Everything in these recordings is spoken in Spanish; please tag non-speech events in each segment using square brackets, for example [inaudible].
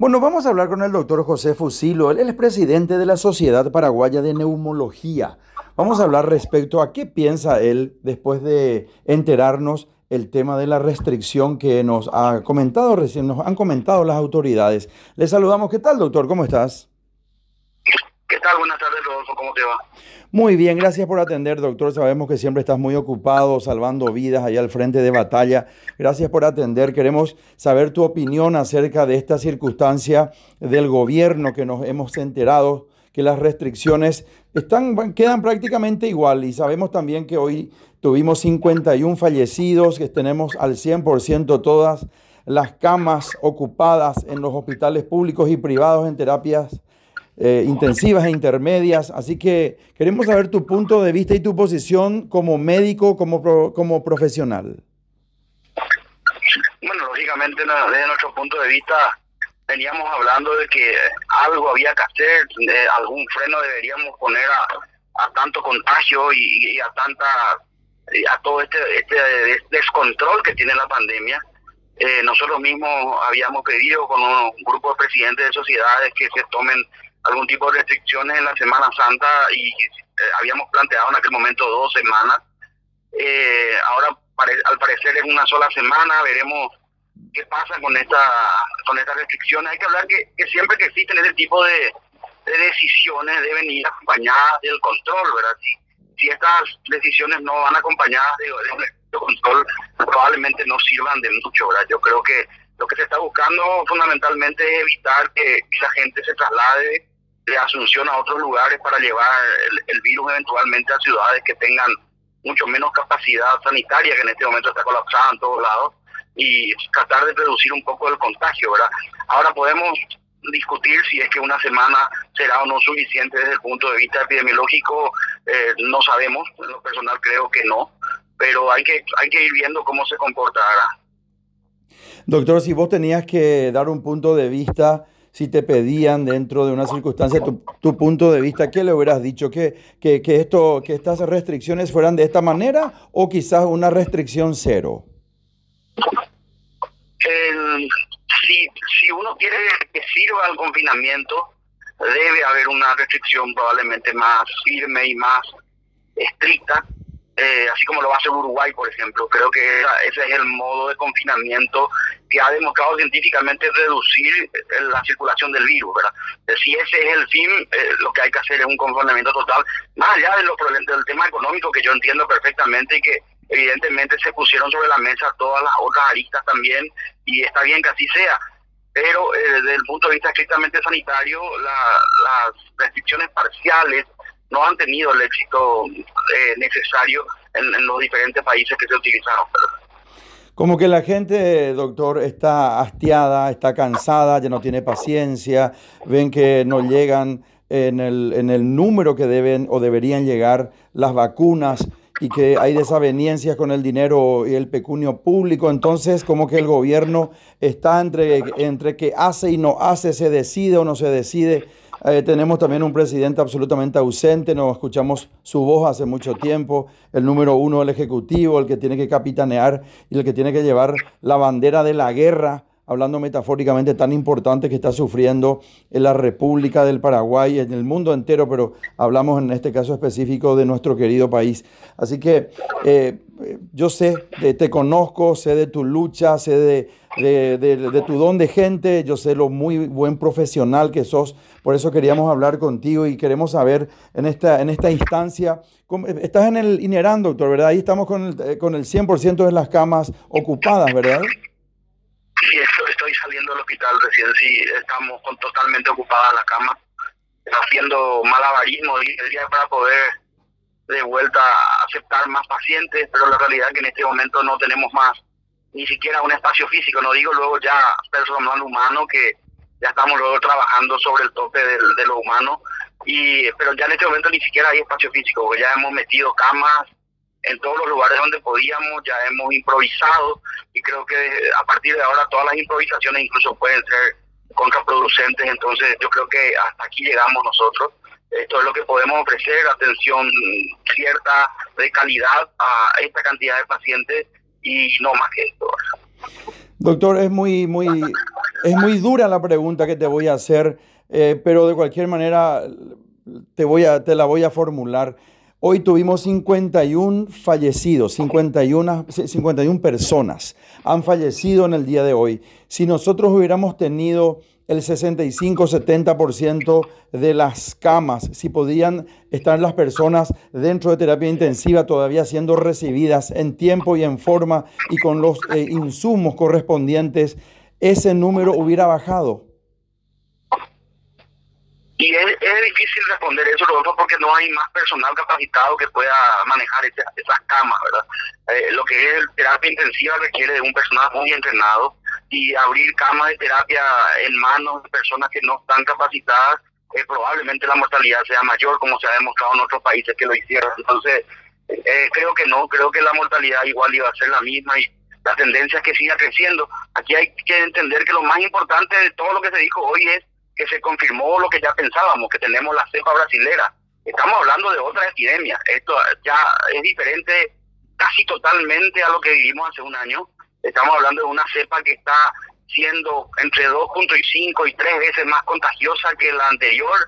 Bueno, vamos a hablar con el doctor José Fusilo. Él es presidente de la Sociedad Paraguaya de Neumología. Vamos a hablar respecto a qué piensa él después de enterarnos el tema de la restricción que nos ha comentado recién, nos han comentado las autoridades. Le saludamos. ¿Qué tal, doctor? ¿Cómo estás? ¿Qué tal? Buenas tardes, Rodolfo. ¿Cómo te va? Muy bien, gracias por atender, doctor. Sabemos que siempre estás muy ocupado salvando vidas allá al frente de batalla. Gracias por atender. Queremos saber tu opinión acerca de esta circunstancia del gobierno que nos hemos enterado que las restricciones están, quedan prácticamente igual y sabemos también que hoy tuvimos 51 fallecidos, que tenemos al 100% todas las camas ocupadas en los hospitales públicos y privados en terapias eh, intensivas e intermedias. Así que queremos saber tu punto de vista y tu posición como médico, como, como profesional. Bueno, lógicamente desde nuestro punto de vista veníamos hablando de que algo había que hacer, algún freno deberíamos poner a, a tanto contagio y, a tanta a todo este, este descontrol que tiene la pandemia. Eh, nosotros mismos habíamos pedido con un grupo de presidentes de sociedades que se tomen algún tipo de restricciones en la Semana Santa y eh, habíamos planteado en aquel momento dos semanas. Eh, ahora, al parecer, en una sola semana veremos qué pasa con esta con estas restricciones. Hay que hablar que, siempre que existen ese tipo de, decisiones deben ir acompañadas del control, ¿verdad? Si, estas decisiones no van acompañadas de control, probablemente no sirvan de mucho, ¿verdad? Yo creo que lo que se está buscando fundamentalmente es evitar que la gente se traslade de Asunción a otros lugares para llevar el, virus eventualmente a ciudades que tengan mucho menos capacidad sanitaria, que en este momento está colapsada en todos lados, y tratar de reducir un poco el contagio, ¿verdad? Ahora podemos discutir si es que una semana será o no suficiente desde el punto de vista epidemiológico, eh, no sabemos, en lo personal creo que no, pero hay que, hay que ir viendo cómo se comportará. Doctor, si vos tenías que dar un punto de vista si te pedían dentro de una circunstancia tu, tu punto de vista, ¿qué le hubieras dicho? ¿Que, que, que, esto, ¿Que estas restricciones fueran de esta manera o quizás una restricción cero? si, si uno quiere que sirva el confinamiento, debe haber una restricción probablemente más firme y más estricta eh, así como lo hacer Uruguay, por ejemplo. Creo que ese es el modo de confinamiento que ha demostrado científicamente reducir eh, la circulación del virus, ¿verdad? Eh, si ese es el fin, lo que hay que hacer es un confinamiento total, más allá de los del tema económico que yo entiendo perfectamente y que evidentemente se pusieron sobre la mesa todas las otras aristas también y está bien que así sea. Pero desde el punto de vista estrictamente sanitario, las restricciones parciales no han tenido el éxito eh, necesario en, los diferentes países que se utilizaron. Como que la gente, doctor, está hastiada, está cansada, ya no tiene paciencia, ven que no llegan en el, en el número que deben o deberían llegar las vacunas y que hay desavenencias con el dinero y el pecunio público. Entonces, como que el gobierno está entre, entre que hace y no hace, se decide o no se decide. Eh, tenemos también un presidente absolutamente ausente, no escuchamos su voz hace mucho tiempo, el número uno del Ejecutivo, el que tiene que capitanear y el que tiene que llevar la bandera de la guerra, hablando metafóricamente, tan importante que está sufriendo en la República del Paraguay, en el mundo entero, pero hablamos en este caso específico de nuestro querido país. Así que eh, yo sé, te conozco, sé de tu lucha, sé de tu don de gente, yo sé lo muy buen profesional que sos, por eso queríamos hablar contigo y queremos saber en esta, en esta instancia, estás en el INERAN, doctor, ¿verdad? Ahí estamos con el, eh, con el 100% de las camas ocupadas, ¿verdad? Sí, estoy saliendo del hospital recién, sí, estamos con totalmente ocupadas las camas, haciendo malabarismo el día para poder de vuelta aceptar más pacientes, pero la realidad es que en este momento no tenemos más ni siquiera un espacio físico, no digo luego ya personal humano, que ya estamos luego trabajando sobre el tope de, de lo humano, y pero ya en este momento ni siquiera hay espacio físico, porque ya hemos metido camas en todos los lugares donde podíamos, ya hemos improvisado, y creo que a partir de ahora todas las improvisaciones incluso pueden ser contraproducentes, entonces yo creo que hasta aquí llegamos nosotros. Esto es lo que podemos ofrecer, atención cierta de calidad a esta cantidad de pacientes y no más que esto. Doctor, es muy, muy, Es muy dura la pregunta que te voy a hacer, eh, pero de cualquier manera te, voy a, te la voy a formular. Hoy tuvimos 51 fallecidos, 51, 51 personas han fallecido en el día de hoy. Si nosotros hubiéramos tenido el 65-70% de las camas, si podían estar las personas dentro de terapia intensiva todavía siendo recibidas en tiempo y en forma y con los eh, insumos correspondientes, ese número hubiera bajado. Y es, difícil responder eso, porque no hay más personal capacitado que pueda manejar esas camas, ¿verdad? Eh, lo que es terapia intensiva requiere de un personal muy entrenado y abrir camas de terapia en manos de personas que no están capacitadas, eh, probablemente la mortalidad sea mayor, como se ha demostrado en otros países que lo hicieron. Entonces, eh, creo que no, creo que la mortalidad igual iba a ser la misma y la tendencia es que siga creciendo. Aquí hay que entender que lo más importante de todo lo que se dijo hoy es que se confirmó lo que ya pensábamos, que tenemos la cepa brasilera. Estamos hablando de otra epidemia. Esto ya es diferente casi totalmente a lo que vivimos hace un año. Estamos hablando de una cepa que está siendo entre 2.5 y 3 veces más contagiosa que la anterior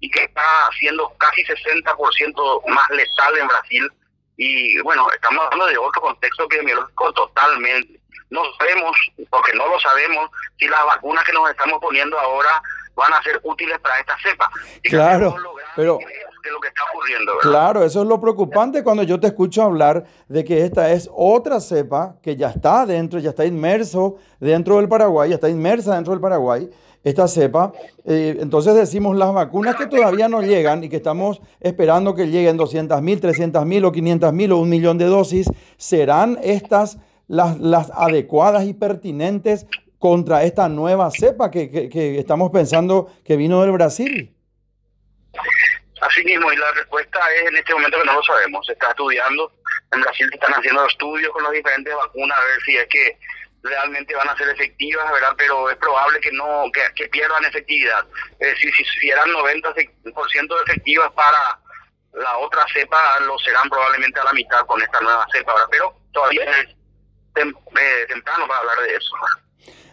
y que está siendo casi 60% más letal en Brasil. Y bueno, estamos hablando de otro contexto epidemiológico totalmente. No sabemos, porque no lo sabemos, si las vacunas que nos estamos poniendo ahora van a ser útiles para esta cepa. claro, pero... lo que está ocurriendo, claro, eso es lo preocupante cuando yo te escucho hablar de que esta es otra cepa que ya está dentro, ya está inmerso dentro del Paraguay, ya está inmersa dentro del Paraguay esta cepa. Eh, entonces decimos las vacunas que todavía no llegan y que estamos esperando que lleguen 200 mil, 300 mil o 500 mil o un millón de dosis, ¿serán estas las, las adecuadas y pertinentes contra esta nueva cepa que, que, estamos pensando que vino del Brasil? Así mismo, y la respuesta es en este momento que no lo sabemos. Se está estudiando. En Brasil están haciendo estudios con las diferentes vacunas a ver si es que realmente van a ser efectivas, ¿verdad? Pero es probable que no que, pierdan efectividad. Si, si eran 90% efectivas para la otra cepa, lo serán probablemente a la mitad con esta nueva cepa, ¿verdad? Pero todavía es eh, temprano para hablar de eso.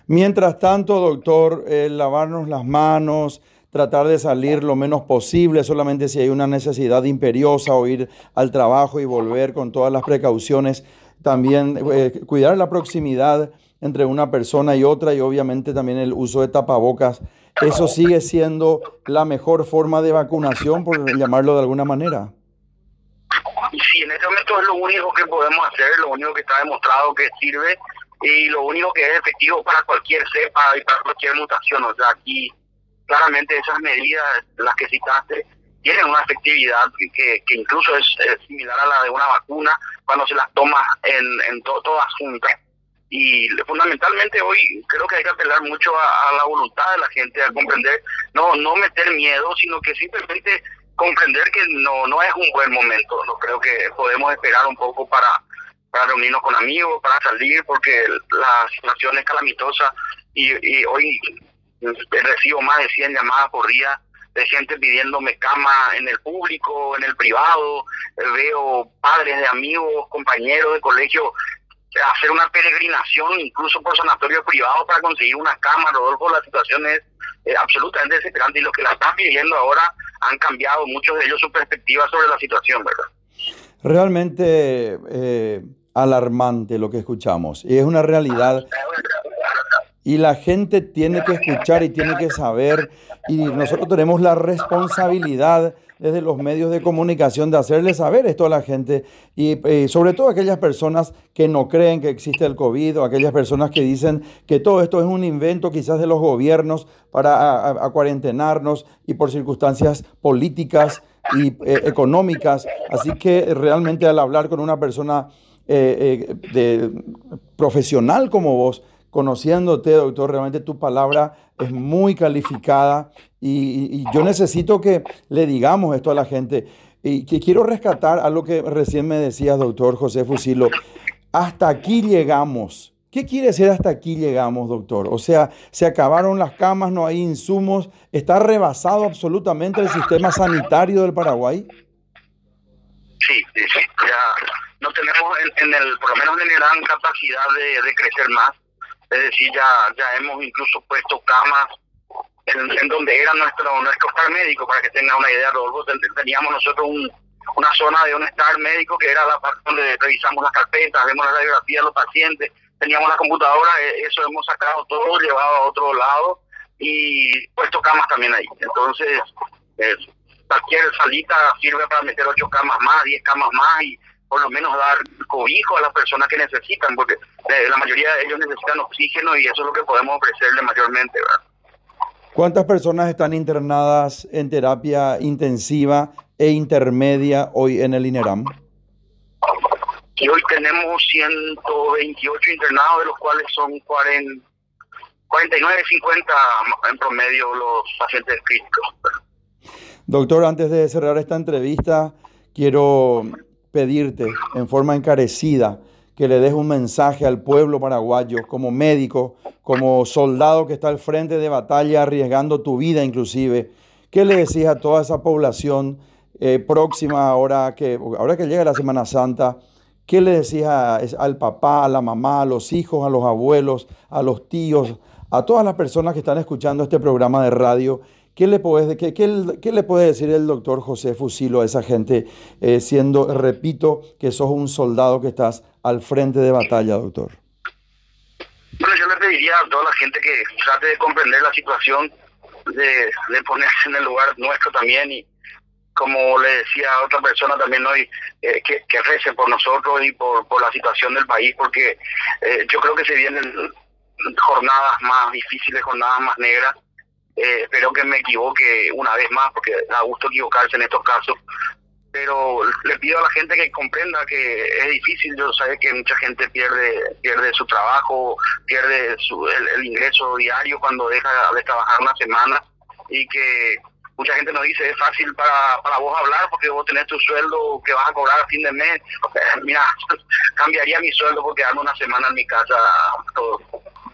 Mientras tanto, doctor, lavarnos las manos, tratar de salir lo menos posible, solamente si hay una necesidad imperiosa o ir al trabajo y volver con todas las precauciones. También eh, cuidar la proximidad entre una persona y otra y obviamente también el uso de tapabocas. Eso sigue siendo la mejor forma de vacunación, por llamarlo de alguna manera. Sí, en este momento es lo único que podemos hacer, lo único que está demostrado que sirve y lo único que es efectivo para cualquier cepa y para cualquier mutación. O sea, aquí claramente esas medidas, las que citaste, tienen una efectividad que, incluso es, similar a la de una vacuna cuando se las toma en, en todas juntas. Y fundamentalmente hoy creo que hay que apelar mucho a, la voluntad de la gente, a comprender, no no meter miedo, sino que simplemente comprender que no no es un buen momento. No creo que podemos esperar un poco para para reunirnos con amigos, para salir, porque la situación es calamitosa y hoy recibo más de 100 llamadas por día de gente pidiéndome cama en el público, en el privado, veo padres de amigos, compañeros de colegio hacer una peregrinación incluso por sanatorios privados para conseguir una cama, Rodolfo, la situación es eh, absolutamente desesperante y los que la están pidiendo ahora han cambiado muchos de ellos su perspectiva sobre la situación, ¿verdad? Realmente eh, alarmante lo que escuchamos. Y es una realidad. Y la gente tiene que escuchar y tiene que saber. Y nosotros tenemos la responsabilidad desde los medios de comunicación de hacerle saber esto a la gente. Y eh, sobre todo aquellas personas que no creen que existe el COVID o aquellas personas que dicen que todo esto es un invento quizás de los gobiernos para a, y por circunstancias políticas y eh, económicas. Así que realmente al hablar con una persona eh, de, profesional como vos, conociéndote, doctor, realmente tu palabra es muy calificada y, yo necesito que le digamos esto a la gente. Y que quiero rescatar a lo que recién me decías, doctor José Fusilo. Hasta aquí llegamos. ¿Qué quiere decir hasta aquí llegamos, doctor? O sea, se acabaron las camas, no hay insumos, está rebasado absolutamente el sistema sanitario del Paraguay. Sí, sí, ya no tenemos en, el, por lo menos en gran capacidad de, crecer más. Es decir, ya, ya hemos incluso puesto camas en, donde era nuestro nuestro estar médico, para que tengan una idea, Rodolfo, teníamos nosotros una zona de un estar médico que era la parte donde revisamos las carpetas, vemos la radiografía de los pacientes, teníamos la computadora, e, eso hemos sacado todo, llevado a otro lado y puesto camas también ahí. Entonces, cualquier salita sirve para meter ocho camas más, diez camas más y por lo menos dar cobijo a las personas que necesitan, porque eh, la mayoría de ellos necesitan oxígeno y eso es lo que podemos ofrecerle mayormente. ¿Cuántas personas están internadas en terapia intensiva e intermedia hoy en el INERAM? Y hoy tenemos 128 internados, de los cuales son 40, 49, 50 en promedio los pacientes críticos. Doctor, antes de cerrar esta entrevista, quiero pedirte en forma encarecida que le des un mensaje al pueblo paraguayo como médico, como soldado que está al frente de batalla, arriesgando tu vida inclusive. ¿Qué le decís a toda esa población eh, próxima ahora que, ahora que llega la Semana Santa? ¿Qué le decís al papá, a la mamá, a los hijos, a los abuelos, a los tíos, a todas las personas que están escuchando este programa de radio ¿Qué le, puede, qué, qué, le puede decir el doctor José Fusilo a esa gente, eh, siendo, repito, que sos un soldado que estás al frente de batalla, doctor? Bueno, yo le pediría a toda la gente que trate de comprender la situación, de, ponerse en el lugar nuestro también y como le decía a otra persona también hoy, eh, que, que recen por nosotros y por, por la situación del país, porque eh, yo creo que se vienen jornadas más difíciles, jornadas más negras eh, espero que me equivoque una vez más, porque da gusto equivocarse en estos casos. Pero le pido a la gente que comprenda que es difícil. Yo sé que mucha gente pierde pierde su trabajo, pierde su, el, ingreso diario cuando deja de trabajar una semana y que mucha gente nos dice es fácil para, para vos hablar porque vos tenés tu sueldo que vas a cobrar a fin de mes. [laughs] Mira, [laughs] cambiaría mi sueldo porque ando una semana en mi casa todo.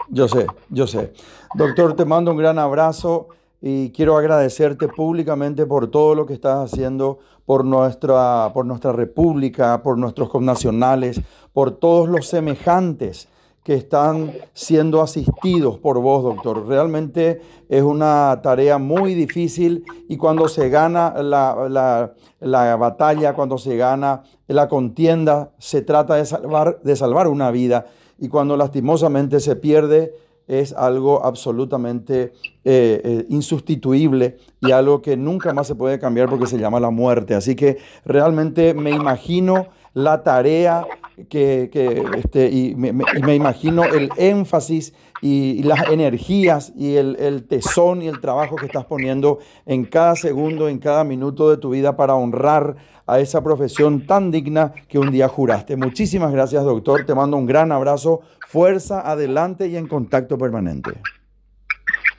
Yo sé, yo sé. Doctor, te mando un gran abrazo y quiero agradecerte públicamente por todo lo que estás haciendo por nuestra, por nuestra república, por nuestros connacionales, por todos los semejantes que están siendo asistidos por vos, doctor. Realmente es una tarea muy difícil y cuando se gana la, la, batalla, cuando se gana la contienda, se trata de salvar, de salvar una vida y cuando lastimosamente se pierde es algo absolutamente eh, eh, insustituible y algo que nunca más se puede cambiar porque se llama la muerte. Así que realmente me imagino la tarea que, este, y, me, imagino el énfasis y, las energías y el, el, tesón y el trabajo que estás poniendo en cada segundo, en cada minuto de tu vida para honrar a esa profesión tan digna que un día juraste. Muchísimas gracias, doctor. Te mando un gran abrazo, fuerza, adelante y en contacto permanente.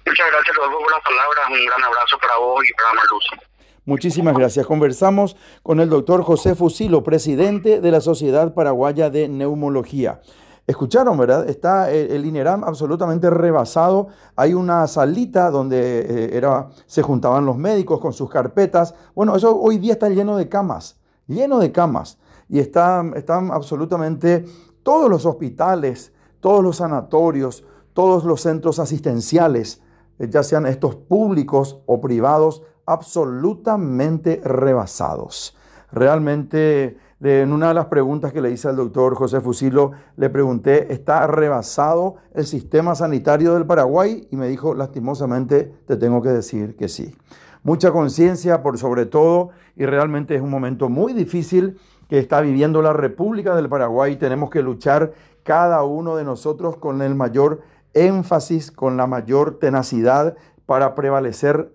Muchas gracias, Rodolfo, por las palabras. Un gran abrazo para vos y para Marluz. Muchísimas gracias. Conversamos con el doctor José Fusilo, presidente de la Sociedad Paraguaya de Neumología. Escucharon, ¿verdad? Está el, INERAM absolutamente rebasado. Hay una salita donde eh, era, se juntaban los médicos con sus carpetas. Bueno, eso hoy día está lleno de camas, lleno de camas. Y están, están absolutamente todos los hospitales, todos los sanatorios, todos los centros asistenciales, eh, ya sean estos públicos o privados, absolutamente rebasados. Realmente en una de las preguntas que le hice al doctor José Fusilo, le pregunté, ¿está rebasado el sistema sanitario del Paraguay? Y me dijo, lastimosamente, te tengo que decir que sí. Mucha conciencia por sobre todo, y realmente es un momento muy difícil que está viviendo la República del Paraguay. Tenemos que luchar cada uno de nosotros con el mayor énfasis, con la mayor tenacidad para prevalecer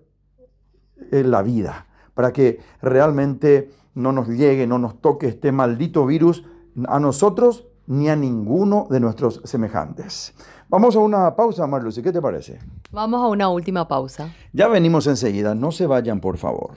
en la vida, para que realmente no nos llegue, no nos toque este maldito virus a nosotros ni a ninguno de nuestros semejantes. Vamos a una pausa, Marlucy, ¿qué te parece? Vamos a una última pausa. Ya venimos enseguida, no se vayan, por favor.